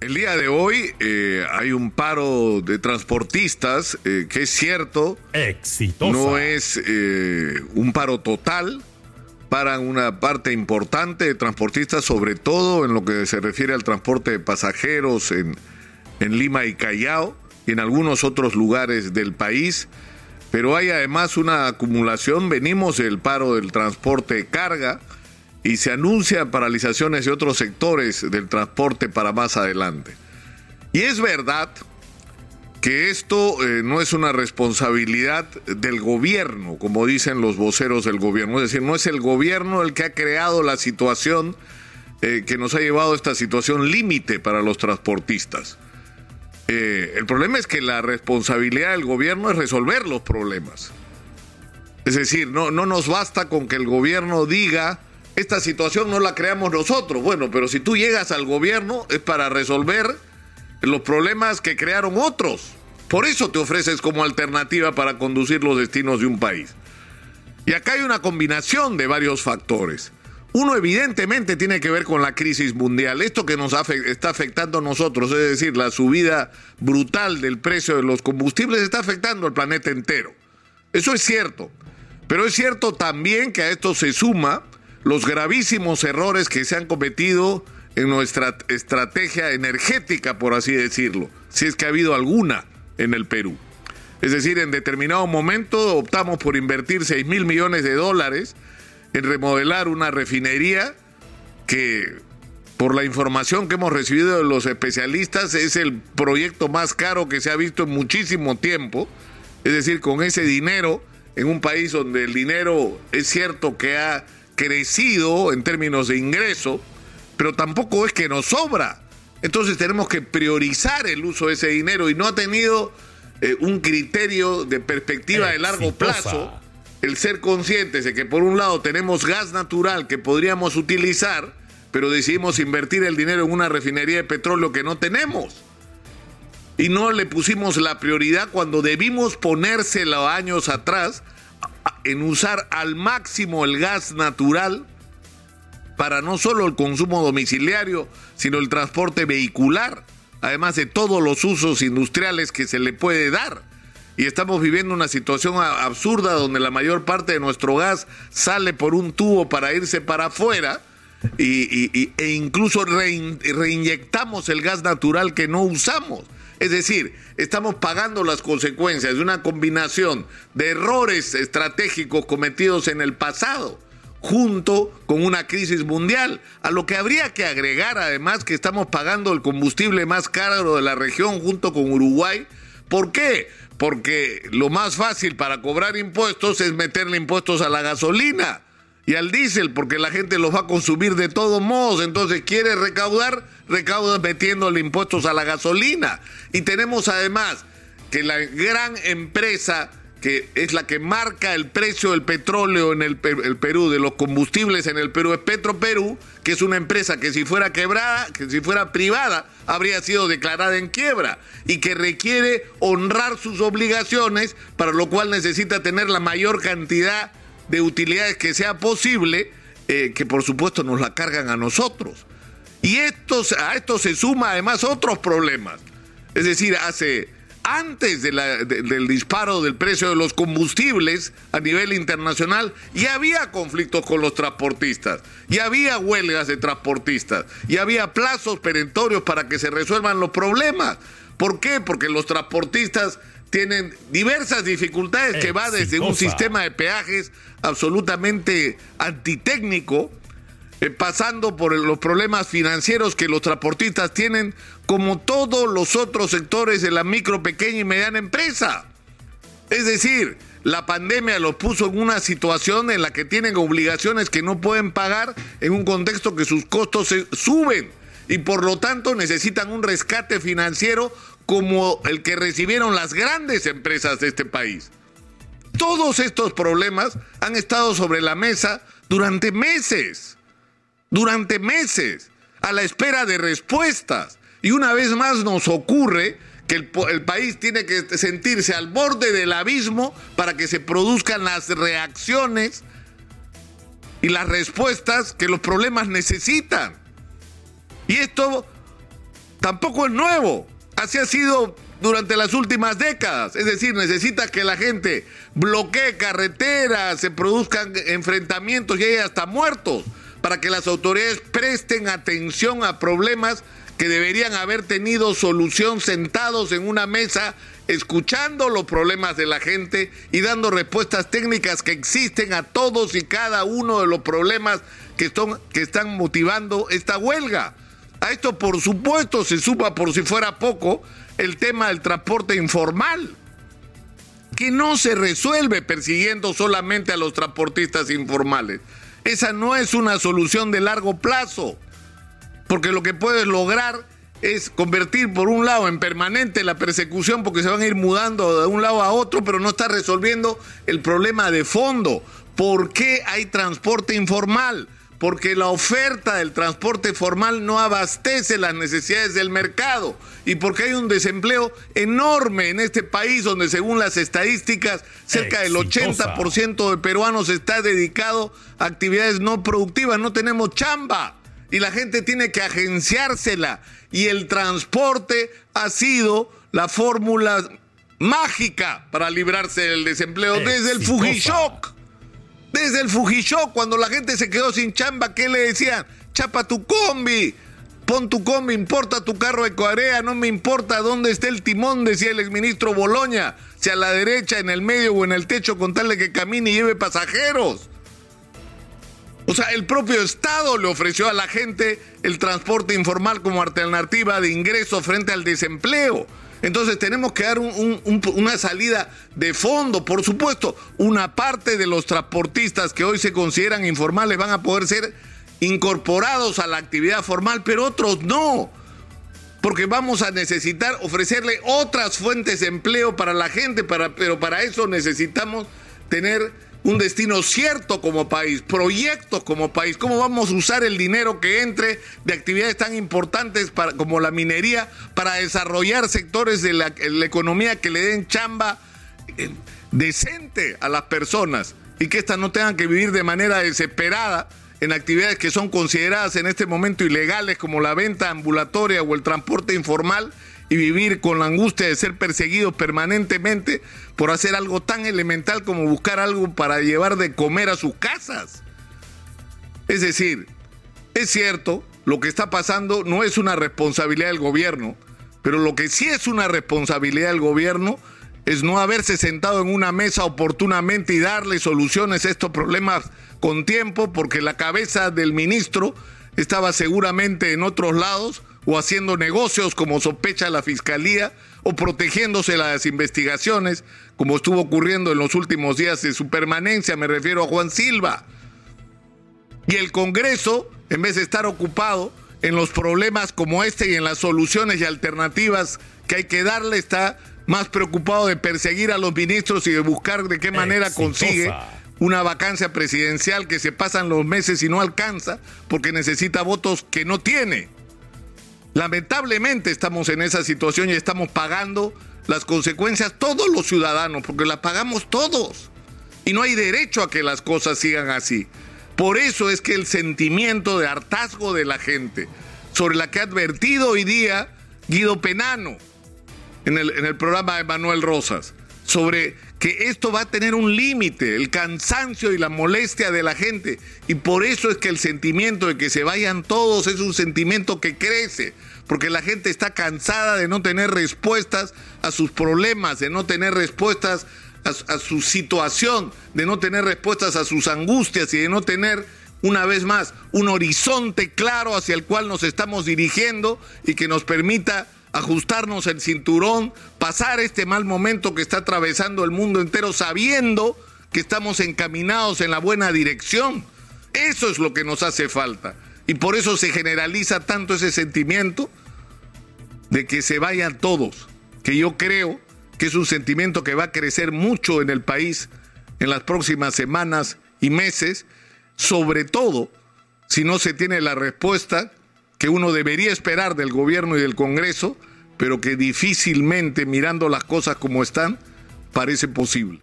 El día de hoy eh, hay un paro de transportistas eh, que es cierto, Exitosa. no es eh, un paro total para una parte importante de transportistas, sobre todo en lo que se refiere al transporte de pasajeros en, en Lima y Callao y en algunos otros lugares del país. Pero hay además una acumulación, venimos del paro del transporte de carga, y se anuncian paralizaciones de otros sectores del transporte para más adelante. Y es verdad que esto eh, no es una responsabilidad del gobierno, como dicen los voceros del gobierno, es decir, no es el gobierno el que ha creado la situación eh, que nos ha llevado a esta situación límite para los transportistas. Eh, el problema es que la responsabilidad del gobierno es resolver los problemas. Es decir, no, no nos basta con que el gobierno diga, esta situación no la creamos nosotros. Bueno, pero si tú llegas al gobierno es para resolver los problemas que crearon otros. Por eso te ofreces como alternativa para conducir los destinos de un país. Y acá hay una combinación de varios factores. Uno evidentemente tiene que ver con la crisis mundial, esto que nos está afectando a nosotros, es decir, la subida brutal del precio de los combustibles está afectando al planeta entero. Eso es cierto. Pero es cierto también que a esto se suma los gravísimos errores que se han cometido en nuestra estrategia energética, por así decirlo, si es que ha habido alguna en el Perú. Es decir, en determinado momento optamos por invertir 6 mil millones de dólares en remodelar una refinería que, por la información que hemos recibido de los especialistas, es el proyecto más caro que se ha visto en muchísimo tiempo. Es decir, con ese dinero, en un país donde el dinero es cierto que ha crecido en términos de ingreso, pero tampoco es que nos sobra. Entonces tenemos que priorizar el uso de ese dinero y no ha tenido eh, un criterio de perspectiva de largo plazo el ser conscientes de que por un lado tenemos gas natural que podríamos utilizar, pero decidimos invertir el dinero en una refinería de petróleo que no tenemos. Y no le pusimos la prioridad cuando debimos ponérsela años atrás en usar al máximo el gas natural para no solo el consumo domiciliario, sino el transporte vehicular, además de todos los usos industriales que se le puede dar. Y estamos viviendo una situación absurda donde la mayor parte de nuestro gas sale por un tubo para irse para afuera y, e incluso rein- reinyectamos el gas natural que no usamos. Es decir, estamos pagando las consecuencias de una combinación de errores estratégicos cometidos en el pasado junto con una crisis mundial, a lo que habría que agregar además que estamos pagando el combustible más caro de la región junto con Uruguay. ¿Por qué? Porque lo más fácil para cobrar impuestos es meterle impuestos a la gasolina y al diésel, porque la gente los va a consumir de todos modos. Entonces quiere recaudar, recauda metiéndole impuestos a la gasolina. Y tenemos además que la gran empresa que es la que marca el precio del petróleo en el, Pe- el Perú, de los combustibles en el Perú, es Petroperú, que es una empresa que si fuera quebrada, que si fuera privada, habría sido declarada en quiebra y que requiere honrar sus obligaciones, para lo cual necesita tener la mayor cantidad de utilidades que sea posible, eh, que por supuesto nos la cargan a nosotros. Y estos, a esto se suma además otros problemas. Es decir, hace antes de la- de- del disparo del precio de los combustibles a nivel internacional, ya había conflictos con los transportistas, ya había huelgas de transportistas, ya había plazos perentorios para que se resuelvan los problemas. ¿Por qué? Porque los transportistas tienen diversas dificultades que va desde un sistema de peajes absolutamente antitécnico, eh, pasando por los problemas financieros que los transportistas tienen, como todos los otros sectores de la micro, pequeña y mediana empresa. Es decir, la pandemia los puso en una situación en la que tienen obligaciones que no pueden pagar en un contexto que sus costos se suben y por lo tanto necesitan un rescate financiero como el que recibieron las grandes empresas de este país. Todos estos problemas han estado sobre la mesa durante meses, durante meses, a la espera de respuestas. Y una vez más nos ocurre que el, el país tiene que sentirse al borde del abismo para que se produzcan las reacciones y las respuestas que los problemas necesitan. Y esto tampoco es nuevo. Así ha sido durante las últimas décadas. Es decir, necesita que la gente bloquee carreteras, se produzcan enfrentamientos y haya hasta muertos para que las autoridades presten atención a problemas que deberían haber tenido solución sentados en una mesa, escuchando los problemas de la gente y dando respuestas técnicas que existen a todos y cada uno de los problemas que, que están motivando esta huelga. A esto, por supuesto, se supa por si fuera poco el tema del transporte informal, que no se resuelve persiguiendo solamente a los transportistas informales. Esa no es una solución de largo plazo, porque lo que puedes lograr es convertir por un lado en permanente la persecución porque se van a ir mudando de un lado a otro, pero no está resolviendo el problema de fondo. ¿Por qué hay transporte informal? porque la oferta del transporte formal no abastece las necesidades del mercado y porque hay un desempleo enorme en este país donde según las estadísticas cerca del 80% de peruanos está dedicado a actividades no productivas, no tenemos chamba y la gente tiene que agenciársela y el transporte ha sido la fórmula mágica para librarse del desempleo desde el Fujishock. Desde el Fujishock, cuando la gente se quedó sin chamba, ¿qué le decían? Chapa tu combi, pon tu combi, importa tu carro de coarea, no me importa dónde esté el timón, decía el exministro Boloña, si a la derecha, en el medio o en el techo, con tal de que camine y lleve pasajeros. O sea, el propio Estado le ofreció a la gente el transporte informal como alternativa de ingreso frente al desempleo. Entonces tenemos que dar una salida de fondo. Por supuesto, una parte de los transportistas que hoy se consideran informales van a poder ser incorporados a la actividad formal, pero otros no. Porque vamos a necesitar ofrecerle otras fuentes de empleo para la gente, pero para eso necesitamos tener un destino cierto como país, proyectos como país, cómo vamos a usar el dinero que entre de actividades tan importantes para, como la minería para desarrollar sectores de la, economía que le den chamba eh, decente a las personas y que éstas no tengan que vivir de manera desesperada en actividades que son consideradas en este momento ilegales como la venta ambulatoria o el transporte informal y vivir con la angustia de ser perseguidos permanentemente por hacer algo tan elemental como buscar algo para llevar de comer a sus casas. Es decir, es cierto, lo que está pasando no es una responsabilidad del gobierno, pero lo que sí es una responsabilidad del gobierno es no haberse sentado en una mesa oportunamente y darle soluciones a estos problemas con tiempo, porque la cabeza del ministro estaba seguramente en otros lados o haciendo negocios como sospecha la fiscalía o protegiéndose las investigaciones como estuvo ocurriendo en los últimos días de su permanencia, me refiero a Juan Silva. Y el Congreso, en vez de estar ocupado en los problemas como este y en las soluciones y alternativas que hay que darle, está más preocupado de perseguir a los ministros y de buscar de qué manera consigue una vacancia presidencial que se pasan los meses y no alcanza porque necesita votos que no tiene. Lamentablemente estamos en esa situación y estamos pagando las consecuencias todos los ciudadanos, porque las pagamos todos. Y no hay derecho a que las cosas sigan así. Por eso es que el sentimiento de hartazgo de la gente, sobre la que ha advertido hoy día Guido Penano en el, en el programa de Manuel Rosas, sobre que esto va a tener un límite, el cansancio y la molestia de la gente. Y por eso es que el sentimiento de que se vayan todos es un sentimiento que crece, porque la gente está cansada de no tener respuestas a sus problemas, de no tener respuestas a, su situación, de no tener respuestas a sus angustias y de no tener una vez más, un horizonte claro hacia el cual nos estamos dirigiendo y que nos permita ajustarnos el cinturón, pasar este mal momento que está atravesando el mundo entero sabiendo que estamos encaminados en la buena dirección. Eso es lo que nos hace falta. Y por eso se generaliza tanto ese sentimiento de que se vayan todos, que yo creo que es un sentimiento que va a crecer mucho en el país en las próximas semanas y meses, sobre todo si no se tiene la respuesta que uno debería esperar del gobierno y del Congreso, pero que difícilmente, mirando las cosas como están, parece posible.